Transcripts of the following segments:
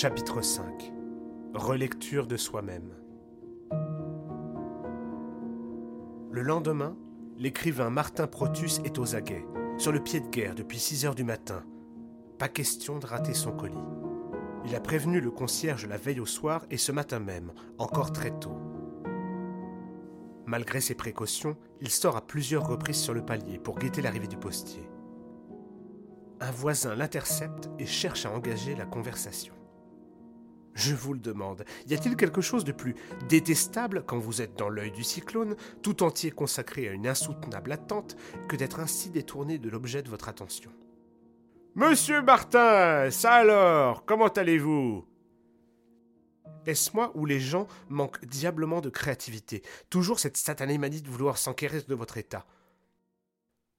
Chapitre 5 Relecture de soi-même Le lendemain, l'écrivain Martin Protus est aux aguets, sur le pied de guerre depuis 6 heures du matin. Pas question de rater son colis. Il a prévenu le concierge la veille au soir et ce matin même, encore très tôt. Malgré ses précautions, il sort à plusieurs reprises sur le palier pour guetter l'arrivée du postier. Un voisin l'intercepte et cherche à engager la conversation. Je vous le demande, y a-t-il quelque chose de plus détestable quand vous êtes dans l'œil du cyclone, tout entier consacré à une insoutenable attente, que d'être ainsi détourné de l'objet de votre attention? Monsieur Martin, ça alors, comment allez-vous? Est-ce moi ou les gens manquent diablement de créativité Toujours cette satanée manie de vouloir s'enquérir de votre état?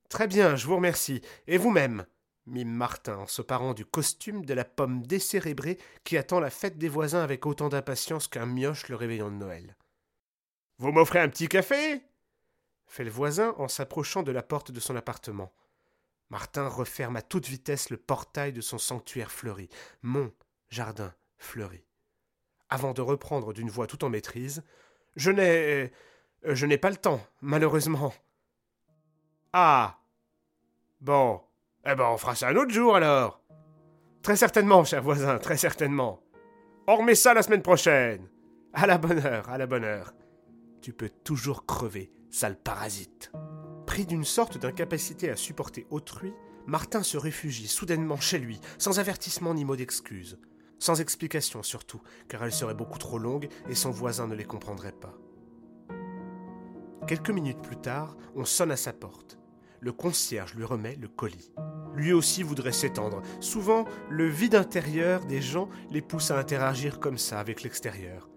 Très bien, je vous remercie. Et vous-même? Mime Martin en se parant du costume de la pomme décérébrée qui attend la fête des voisins avec autant d'impatience qu'un mioche le réveillon de Noël. Vous m'offrez un petit café fait le voisin en s'approchant de la porte de son appartement. Martin referme à toute vitesse le portail de son sanctuaire fleuri, mon jardin fleuri. Avant de reprendre d'une voix tout en maîtrise Je n'ai. Euh, je n'ai pas le temps, malheureusement. Ah Bon, eh ben, on fera ça un autre jour alors. Très certainement, cher voisin, très certainement. On remet ça la semaine prochaine. À la bonne heure, à la bonne heure. Tu peux toujours crever, sale parasite. Pris d'une sorte d'incapacité à supporter autrui, Martin se réfugie soudainement chez lui, sans avertissement ni mot d'excuse. Sans explication surtout, car elle serait beaucoup trop longue et son voisin ne les comprendrait pas. Quelques minutes plus tard, on sonne à sa porte. Le concierge lui remet le colis lui aussi voudrait s'étendre. Souvent, le vide intérieur des gens les pousse à interagir comme ça avec l'extérieur.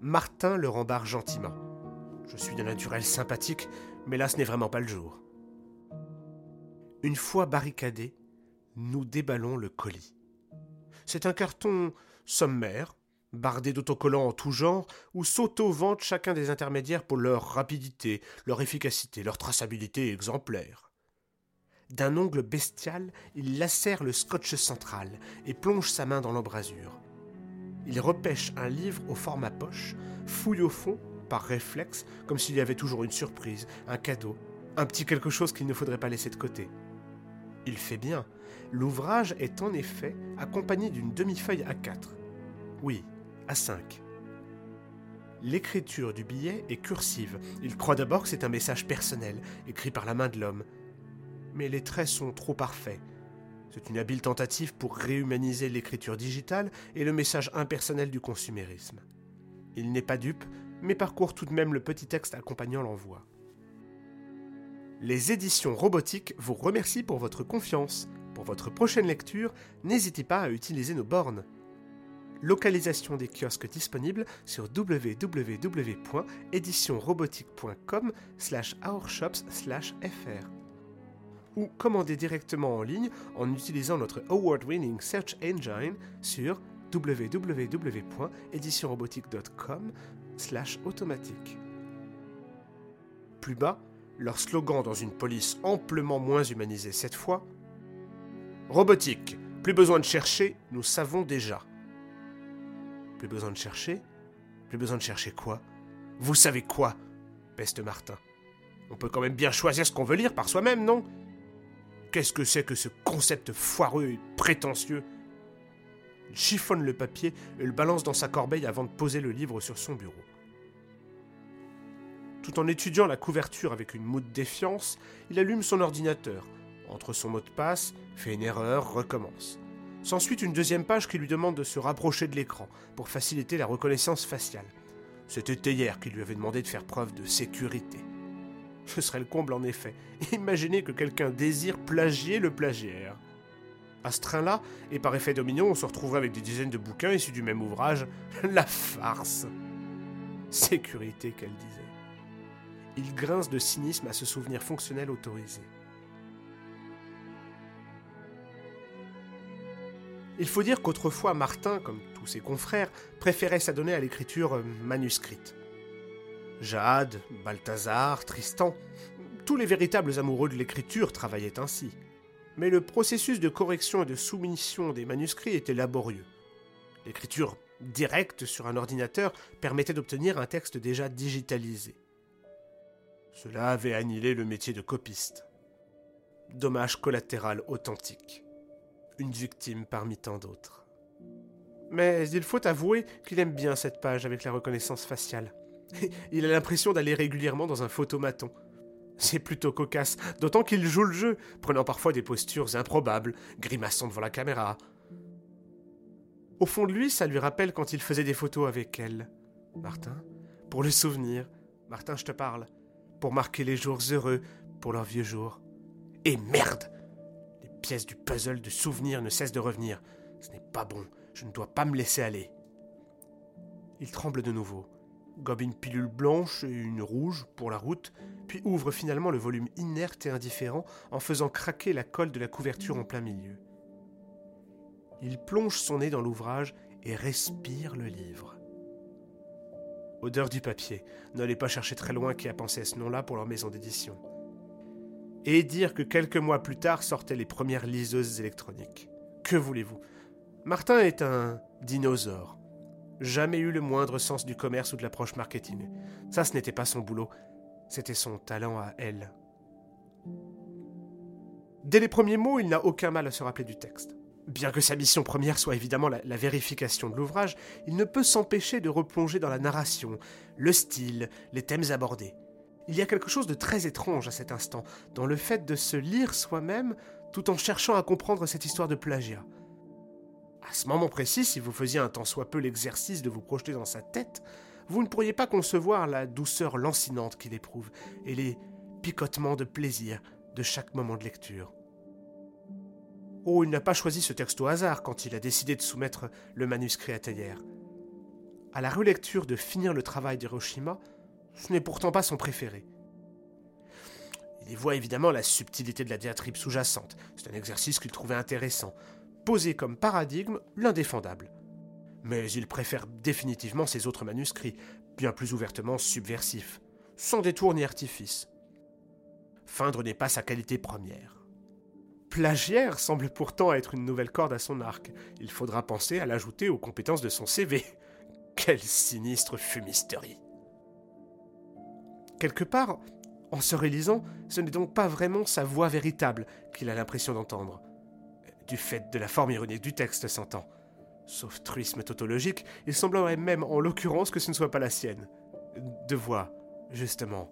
Martin le rembarre gentiment. Je suis d'un naturel sympathique, mais là ce n'est vraiment pas le jour. Une fois barricadé, nous déballons le colis. C'est un carton sommaire, bardé d'autocollants en tout genre, où s'auto-vantent chacun des intermédiaires pour leur rapidité, leur efficacité, leur traçabilité exemplaire. D'un ongle bestial, il lacère le scotch central et plonge sa main dans l'embrasure. Il repêche un livre au format poche, fouille au fond, par réflexe, comme s'il y avait toujours une surprise, un cadeau, un petit quelque chose qu'il ne faudrait pas laisser de côté. Il fait bien. L'ouvrage est en effet accompagné d'une demi-feuille à 4. Oui, à 5. L'écriture du billet est cursive. Il croit d'abord que c'est un message personnel, écrit par la main de l'homme mais les traits sont trop parfaits. C'est une habile tentative pour réhumaniser l'écriture digitale et le message impersonnel du consumérisme. Il n'est pas dupe, mais parcourt tout de même le petit texte accompagnant l'envoi. Les éditions robotiques vous remercient pour votre confiance. Pour votre prochaine lecture, n'hésitez pas à utiliser nos bornes. Localisation des kiosques disponibles sur www.éditionrobotique.com slash ourshops/fr ou commander directement en ligne en utilisant notre award-winning search engine sur www.éditionrobotique.com automatique. Plus bas, leur slogan dans une police amplement moins humanisée cette fois Robotique, plus besoin de chercher, nous savons déjà. Plus besoin de chercher Plus besoin de chercher quoi? Vous savez quoi peste Martin? On peut quand même bien choisir ce qu'on veut lire par soi-même, non? Qu'est-ce que c'est que ce concept foireux et prétentieux? Il chiffonne le papier et le balance dans sa corbeille avant de poser le livre sur son bureau. Tout en étudiant la couverture avec une moue de défiance, il allume son ordinateur, entre son mot de passe, fait une erreur, recommence. S'ensuit une deuxième page qui lui demande de se rapprocher de l'écran pour faciliter la reconnaissance faciale. C'était hier qu'il lui avait demandé de faire preuve de sécurité. Ce serait le comble en effet. Imaginez que quelqu'un désire plagier le plagiaire. À ce train-là, et par effet domino, on se retrouverait avec des dizaines de bouquins issus du même ouvrage. La farce Sécurité, qu'elle disait. Il grince de cynisme à ce souvenir fonctionnel autorisé. Il faut dire qu'autrefois Martin, comme tous ses confrères, préférait s'adonner à l'écriture euh, manuscrite. Jade, Balthazar, Tristan, tous les véritables amoureux de l'écriture travaillaient ainsi. Mais le processus de correction et de soumission des manuscrits était laborieux. L'écriture directe sur un ordinateur permettait d'obtenir un texte déjà digitalisé. Cela avait annihilé le métier de copiste. Dommage collatéral authentique. Une victime parmi tant d'autres. Mais il faut avouer qu'il aime bien cette page avec la reconnaissance faciale. Il a l'impression d'aller régulièrement dans un photomaton. C'est plutôt cocasse, d'autant qu'il joue le jeu, prenant parfois des postures improbables, grimaçant devant la caméra. Au fond de lui, ça lui rappelle quand il faisait des photos avec elle. Martin, pour le souvenir, Martin, je te parle, pour marquer les jours heureux, pour leurs vieux jours. Et merde Les pièces du puzzle de souvenirs ne cessent de revenir. Ce n'est pas bon, je ne dois pas me laisser aller. Il tremble de nouveau gobe une pilule blanche et une rouge pour la route, puis ouvre finalement le volume inerte et indifférent en faisant craquer la colle de la couverture en plein milieu. Il plonge son nez dans l'ouvrage et respire le livre. Odeur du papier. N'allez pas chercher très loin qui a pensé à ce nom-là pour leur maison d'édition. Et dire que quelques mois plus tard sortaient les premières liseuses électroniques. Que voulez-vous? Martin est un dinosaure jamais eu le moindre sens du commerce ou de l'approche marketing. Ça, ce n'était pas son boulot, c'était son talent à elle. Dès les premiers mots, il n'a aucun mal à se rappeler du texte. Bien que sa mission première soit évidemment la, la vérification de l'ouvrage, il ne peut s'empêcher de replonger dans la narration, le style, les thèmes abordés. Il y a quelque chose de très étrange à cet instant, dans le fait de se lire soi-même tout en cherchant à comprendre cette histoire de plagiat. À ce moment précis, si vous faisiez un tant soit peu l'exercice de vous projeter dans sa tête, vous ne pourriez pas concevoir la douceur lancinante qu'il éprouve et les picotements de plaisir de chaque moment de lecture. Oh, il n'a pas choisi ce texte au hasard quand il a décidé de soumettre le manuscrit à Thayer. À la relecture de Finir le travail d'Hiroshima, ce n'est pourtant pas son préféré. Il y voit évidemment la subtilité de la diatribe sous-jacente. C'est un exercice qu'il trouvait intéressant, posé comme paradigme l'indéfendable. Mais il préfère définitivement ses autres manuscrits, bien plus ouvertement subversifs, sans détour ni artifice. Feindre n'est pas sa qualité première. Plagiaire semble pourtant être une nouvelle corde à son arc. Il faudra penser à l'ajouter aux compétences de son CV. Quelle sinistre fumisterie. Quelque part, en se réalisant, ce n'est donc pas vraiment sa voix véritable qu'il a l'impression d'entendre du fait de la forme ironique du texte, s'entend. Sauf truisme tautologique, il semblerait même en l'occurrence que ce ne soit pas la sienne. De voix, justement.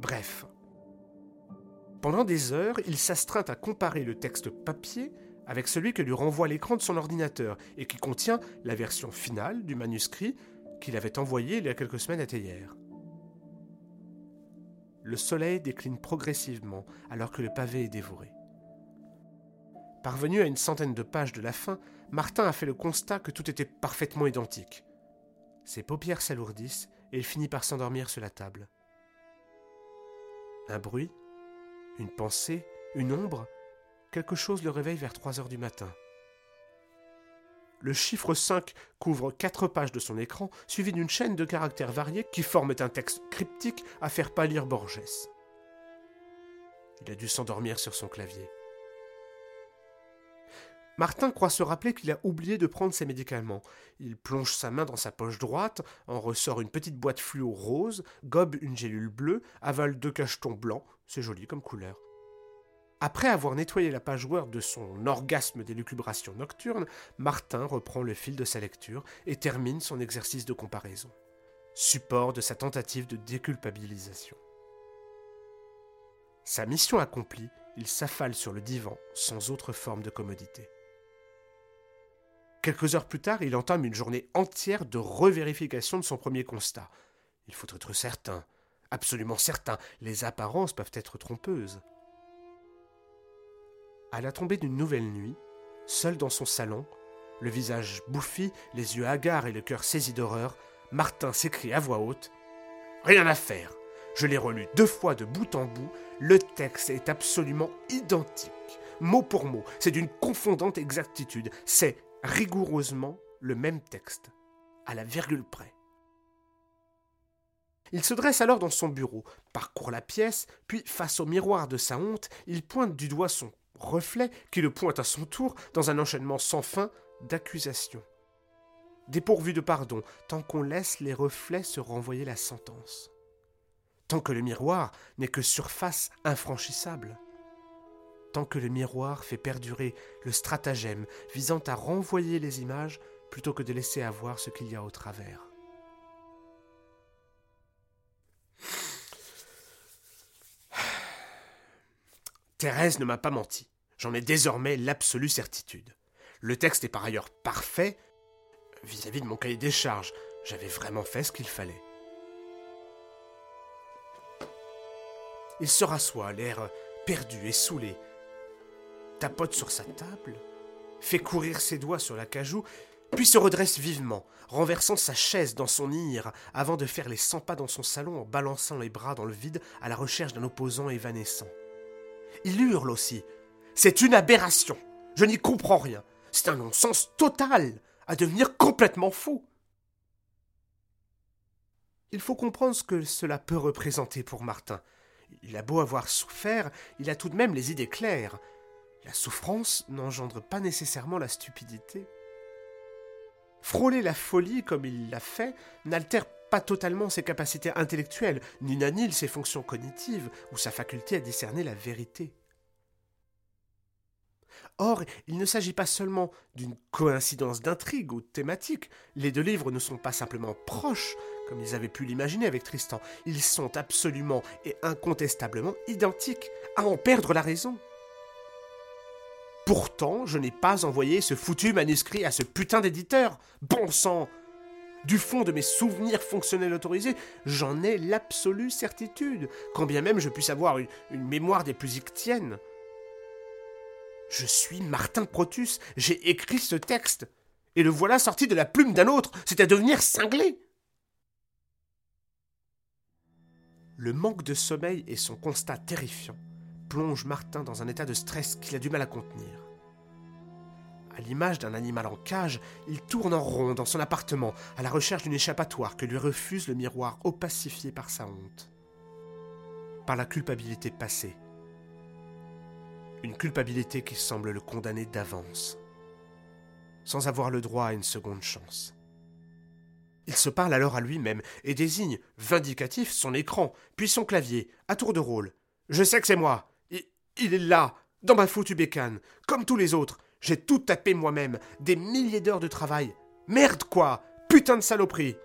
Bref. Pendant des heures, il s'astreint à comparer le texte papier avec celui que lui renvoie l'écran de son ordinateur et qui contient la version finale du manuscrit qu'il avait envoyé il y a quelques semaines à Théier. Le soleil décline progressivement alors que le pavé est dévoré. Parvenu à une centaine de pages de la fin, Martin a fait le constat que tout était parfaitement identique. Ses paupières s'alourdissent et il finit par s'endormir sur la table. Un bruit, une pensée, une ombre, quelque chose le réveille vers 3 heures du matin. Le chiffre 5 couvre quatre pages de son écran, suivi d'une chaîne de caractères variés qui forment un texte cryptique à faire pâlir Borges. Il a dû s'endormir sur son clavier. Martin croit se rappeler qu'il a oublié de prendre ses médicaments. Il plonge sa main dans sa poche droite, en ressort une petite boîte fluo rose, gobe une gélule bleue, avale deux cachetons blancs, c'est joli comme couleur. Après avoir nettoyé la page Word de son orgasme d'élucubration nocturne, Martin reprend le fil de sa lecture et termine son exercice de comparaison. Support de sa tentative de déculpabilisation. Sa mission accomplie, il s'affale sur le divan sans autre forme de commodité. Quelques heures plus tard, il entame une journée entière de revérification de son premier constat. Il faut être certain, absolument certain, les apparences peuvent être trompeuses. À la tombée d'une nouvelle nuit, seul dans son salon, le visage bouffi, les yeux hagards et le cœur saisi d'horreur, Martin s'écrie à voix haute Rien à faire Je l'ai relu deux fois de bout en bout, le texte est absolument identique. Mot pour mot, c'est d'une confondante exactitude. C'est rigoureusement le même texte, à la virgule près. Il se dresse alors dans son bureau, parcourt la pièce, puis, face au miroir de sa honte, il pointe du doigt son reflet, qui le pointe à son tour dans un enchaînement sans fin d'accusations. dépourvu de pardon, tant qu'on laisse les reflets se renvoyer la sentence. Tant que le miroir n'est que surface infranchissable. Tant que le miroir fait perdurer le stratagème visant à renvoyer les images plutôt que de laisser avoir ce qu'il y a au travers. Thérèse ne m'a pas menti. J'en ai désormais l'absolue certitude. Le texte est par ailleurs parfait vis-à-vis de mon cahier des charges. J'avais vraiment fait ce qu'il fallait. Il se rassoit, l'air perdu et saoulé, tapote sur sa table, fait courir ses doigts sur la cajou, puis se redresse vivement, renversant sa chaise dans son ire, avant de faire les cent pas dans son salon en balançant les bras dans le vide à la recherche d'un opposant évanescent. Il hurle aussi. C'est une aberration. Je n'y comprends rien. C'est un non-sens total, à devenir complètement fou. Il faut comprendre ce que cela peut représenter pour Martin. Il a beau avoir souffert, il a tout de même les idées claires. La souffrance n'engendre pas nécessairement la stupidité. Frôler la folie comme il l'a fait n'altère pas totalement ses capacités intellectuelles, ni n'annule ses fonctions cognitives ou sa faculté à discerner la vérité. Or, il ne s'agit pas seulement d'une coïncidence d'intrigue ou de thématique. Les deux livres ne sont pas simplement proches, comme ils avaient pu l'imaginer avec Tristan. Ils sont absolument et incontestablement identiques, à en perdre la raison. Pourtant, je n'ai pas envoyé ce foutu manuscrit à ce putain d'éditeur. Bon sang Du fond de mes souvenirs fonctionnels autorisés, j'en ai l'absolue certitude, quand bien même je puisse avoir une, mémoire des plus ictiennes. Je suis Martin Protus, j'ai écrit ce texte, et le voilà sorti de la plume d'un autre, c'est à devenir cinglé. Le manque de sommeil et son constat terrifiant plongent Martin dans un état de stress qu'il a du mal à contenir. À l'image d'un animal en cage, il tourne en rond dans son appartement à la recherche d'une échappatoire que lui refuse le miroir opacifié par sa honte, par la culpabilité passée, une culpabilité qui semble le condamner d'avance, sans avoir le droit à une seconde chance. Il se parle alors à lui-même et désigne, vindicatif, son écran, puis son clavier, à tour de rôle. Je sais que c'est moi. Il, est là, dans ma foutue bécane, comme tous les autres. J'ai tout tapé moi-même, des milliers d'heures de travail. Merde quoi Putain de saloperie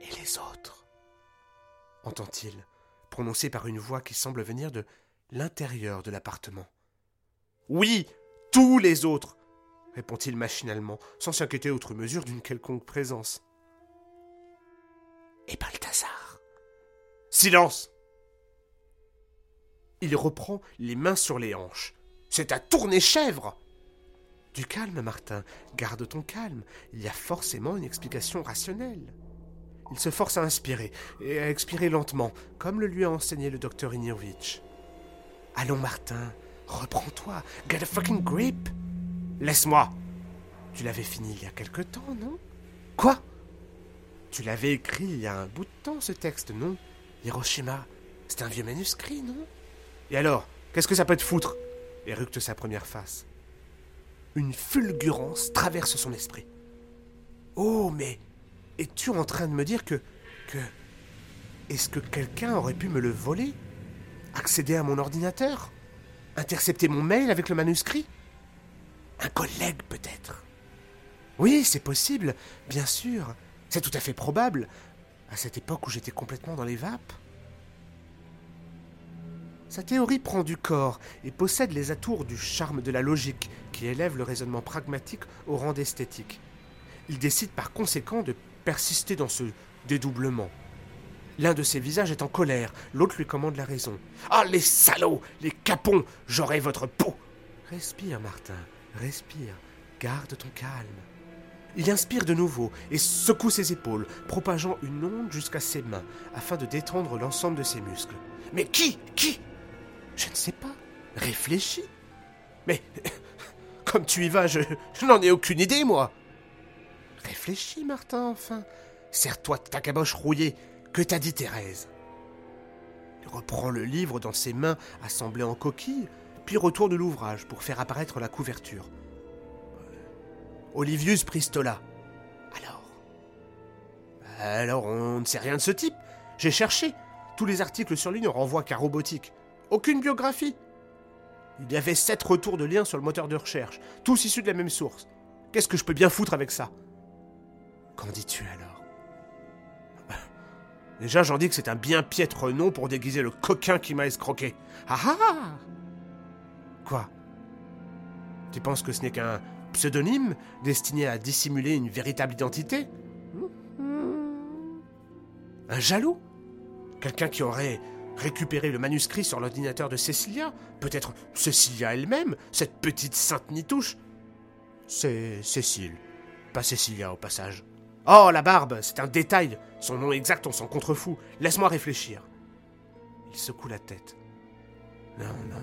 Et les autres entend-il, prononcé par une voix qui semble venir de l'intérieur de l'appartement. Oui, tous les autres, répond-il machinalement, sans s'inquiéter outre mesure d'une quelconque présence. Et Balthazar Silence Il reprend les mains sur les hanches. C'est à tourner chèvre Du calme, Martin, garde ton calme. Il y a forcément une explication rationnelle. Il se force à inspirer, et à expirer lentement, comme le lui a enseigné le docteur Inirovitch. Allons, Martin, reprends-toi. Get a fucking grip. Laisse-moi. Tu l'avais fini il y a quelque temps, non? Quoi? Tu l'avais écrit il y a un bout de temps, ce texte, non? Hiroshima, c'est un vieux manuscrit, non? Et alors, qu'est-ce que ça peut te foutre? Éructe sa première face. Une fulgurance traverse son esprit. Oh, mais es-tu en train de me dire que. que. Est-ce que quelqu'un aurait pu me le voler? Accéder à mon ordinateur? Intercepter mon mail avec le manuscrit? Un collègue peut-être? Oui, c'est possible, bien sûr. C'est tout à fait probable, à cette époque où j'étais complètement dans les vapes. Sa théorie prend du corps et possède les atours du charme de la logique qui élève le raisonnement pragmatique au rang d'esthétique. Il décide par conséquent de persister dans ce dédoublement. L'un de ses visages est en colère, l'autre lui commande la raison. Ah, les salauds, les capons, j'aurai votre peau Respire, Martin, respire, garde ton calme. Il inspire de nouveau et secoue ses épaules, propageant une onde jusqu'à ses mains, afin de détendre l'ensemble de ses muscles. Mais qui Qui? Je ne sais pas. Réfléchis. Mais comme tu y vas, je, n'en ai aucune idée, moi. Réfléchis, Martin, enfin. Serre-toi de ta caboche rouillée que t'a dit Thérèse? Il reprend le livre dans ses mains assemblées en coquille, puis retourne l'ouvrage pour faire apparaître la couverture. Olivius Pristola, Alors on ne sait rien de ce type. J'ai cherché. Tous les articles sur lui ne renvoient qu'à robotique. Aucune biographie. Il y avait sept retours de liens sur le moteur de recherche, tous issus de la même source. Qu'est-ce que je peux bien foutre avec ça? Qu'en dis-tu alors? Déjà, j'en dis que c'est un bien piètre nom pour déguiser le coquin qui m'a escroqué. Ah ah, ah! Quoi? Tu penses que ce n'est qu'un pseudonyme destiné à dissimuler une véritable identité? Un jaloux? Quelqu'un qui aurait récupéré le manuscrit sur l'ordinateur de Cécilia Peut-être Cécilia elle-même, cette petite sainte nitouche C'est Cécile, pas Cécilia au passage. Oh, la barbe, c'est un détail. Son nom exact, on s'en contrefou. Laisse-moi réfléchir. Il secoue la tête. Non, non.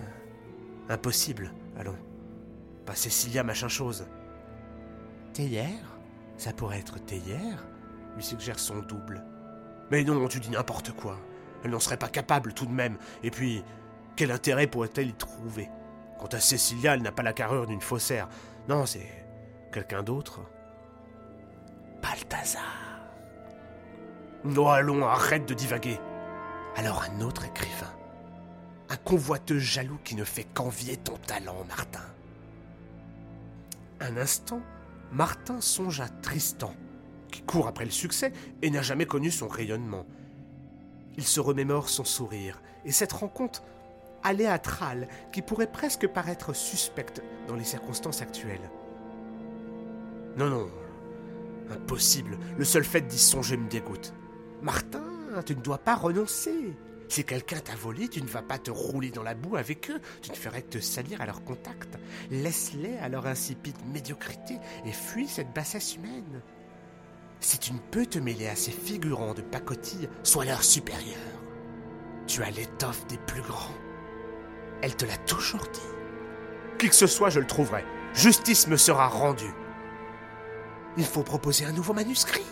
Impossible, allons. Pas Cécilia, machin chose. Théière? Ça pourrait être Théière? Lui suggère son double. Mais non, tu dis n'importe quoi. Elle n'en serait pas capable tout de même. Et puis, quel intérêt pourrait-elle y trouver? Quant à Cécilia, elle n'a pas la carrure d'une faussaire. Non, c'est quelqu'un d'autre. Balthazar. Non, allons, arrête de divaguer. Alors un autre écrivain. Un convoiteux jaloux qui ne fait qu'envier ton talent, Martin. Un instant, Martin songe à Tristan, qui court après le succès et n'a jamais connu son rayonnement. Il se remémore son sourire et cette rencontre aléatrale qui pourrait presque paraître suspecte dans les circonstances actuelles. Non, non, impossible. Le seul fait d'y songer me dégoûte. Martin, tu ne dois pas renoncer. Si quelqu'un t'a volé, tu ne vas pas te rouler dans la boue avec eux, tu ne ferais que te salir à leur contact. Laisse-les à leur insipide médiocrité et fuis cette bassesse humaine. Si tu ne peux te mêler à ces figurants de pacotille, sois leur supérieur. Tu as l'étoffe des plus grands. Elle te l'a toujours dit. Qui que ce soit, je le trouverai. Justice me sera rendue. Il faut proposer un nouveau manuscrit.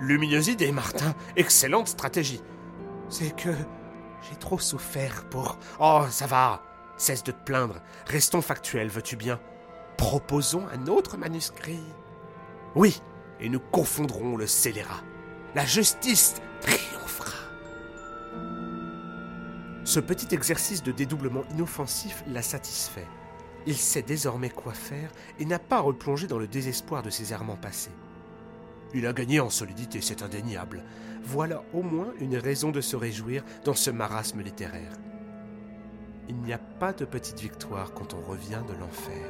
Lumineuse idée, Martin. Excellente stratégie. C'est que j'ai trop souffert pour... Oh, ça va. Cesse de te plaindre. Restons factuels, veux-tu bien? Proposons un autre manuscrit. Oui, et nous confondrons le scélérat. La justice triomphera. Ce petit exercice de dédoublement inoffensif l'a satisfait. Il sait désormais quoi faire et n'a pas replongé dans le désespoir de ses errements passés. Il a gagné en solidité, c'est indéniable. Voilà au moins une raison de se réjouir dans ce marasme littéraire. Il n'y a pas de petite victoire quand on revient de l'enfer.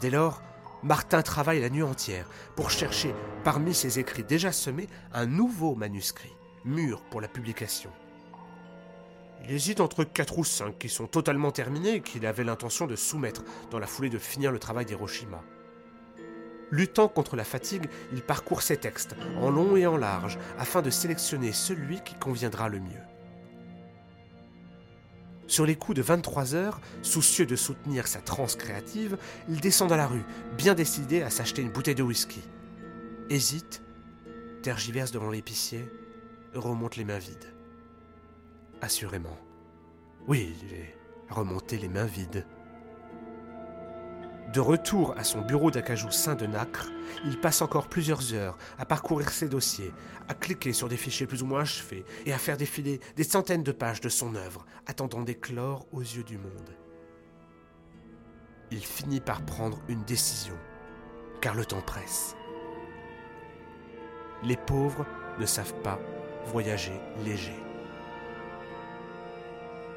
Dès lors, Martin travaille la nuit entière pour chercher, parmi ses écrits déjà semés, un nouveau manuscrit, mûr pour la publication. Il hésite entre quatre ou cinq qui sont totalement terminés et qu'il avait l'intention de soumettre dans la foulée de finir le travail d'Hiroshima. Luttant contre la fatigue, il parcourt ses textes, en long et en large, afin de sélectionner celui qui conviendra le mieux. Sur les coups de 23 heures, soucieux de soutenir sa transe créative, il descend dans la rue, bien décidé à s'acheter une bouteille de whisky. Hésite, tergiverse devant l'épicier, remonte les mains vides. Assurément. Oui, il est remonté les mains vides. De retour à son bureau d'acajou saint de Nacre, il passe encore plusieurs heures à parcourir ses dossiers, à cliquer sur des fichiers plus ou moins achevés et à faire défiler des centaines de pages de son œuvre, attendant d'éclore aux yeux du monde. Il finit par prendre une décision, car le temps presse. Les pauvres ne savent pas voyager léger.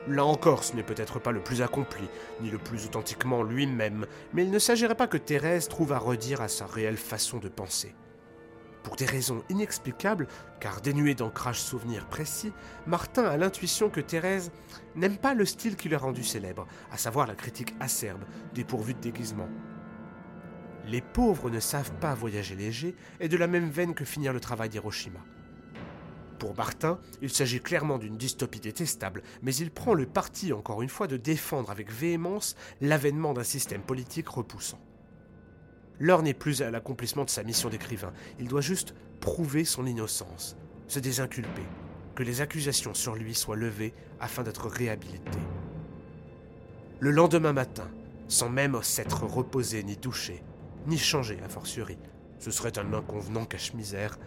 Là encore, ce n'est peut-être pas le plus accompli, ni le plus authentiquement lui-même, mais il ne s'agirait pas que Thérèse trouve à redire à sa réelle façon de penser. Pour des raisons inexplicables, car dénuées d'ancrage souvenir précis, Martin a l'intuition que Thérèse n'aime pas le style qui l'a rendu célèbre, à savoir la critique acerbe, dépourvue de déguisement. Les pauvres ne savent pas voyager léger est de la même veine que finir le travail d'Hiroshima. Pour Martin, il s'agit clairement d'une dystopie détestable, mais il prend le parti, encore une fois, de défendre avec véhémence l'avènement d'un système politique repoussant. L'heure n'est plus à l'accomplissement de sa mission d'écrivain, il doit juste prouver son innocence, se désinculper, que les accusations sur lui soient levées afin d'être réhabilité. Le lendemain matin, sans même s'être reposé ni douché, ni changé a fortiori, Ce serait un inconvenant cache-misère.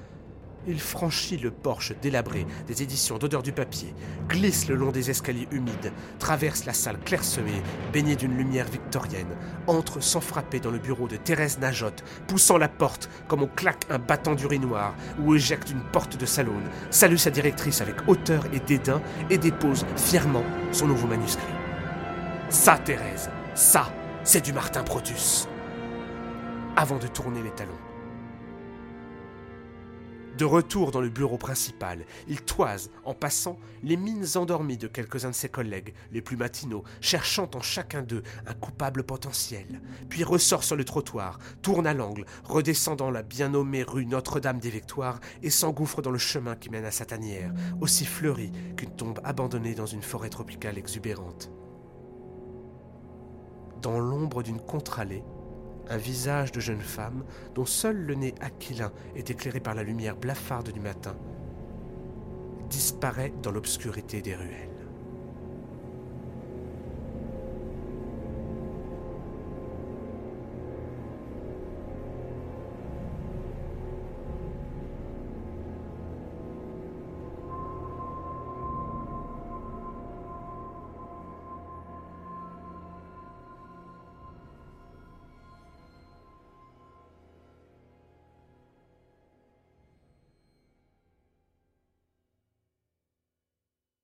Il franchit le porche délabré des éditions d'odeur du papier, glisse le long des escaliers humides, traverse la salle clairsemée, baignée d'une lumière victorienne, entre sans frapper dans le bureau de Thérèse Najotte, poussant la porte comme on claque un battant d'urinoir ou éjecte une porte de salon, salue sa directrice avec hauteur et dédain et dépose fièrement son nouveau manuscrit. Ça, Thérèse, ça, c'est du Martin Protus. Avant de tourner les talons. De retour dans le bureau principal, il toise, en passant, les mines endormies de quelques-uns de ses collègues, les plus matinaux, cherchant en chacun d'eux un coupable potentiel, puis ressort sur le trottoir, tourne à l'angle, redescend dans la bien nommée rue Notre-Dame des Victoires et s'engouffre dans le chemin qui mène à sa tanière, aussi fleurie qu'une tombe abandonnée dans une forêt tropicale exubérante. Dans l'ombre d'une contre-allée, un visage de jeune femme dont seul le nez aquilin est éclairé par la lumière blafarde du matin, disparaît dans l'obscurité des ruelles.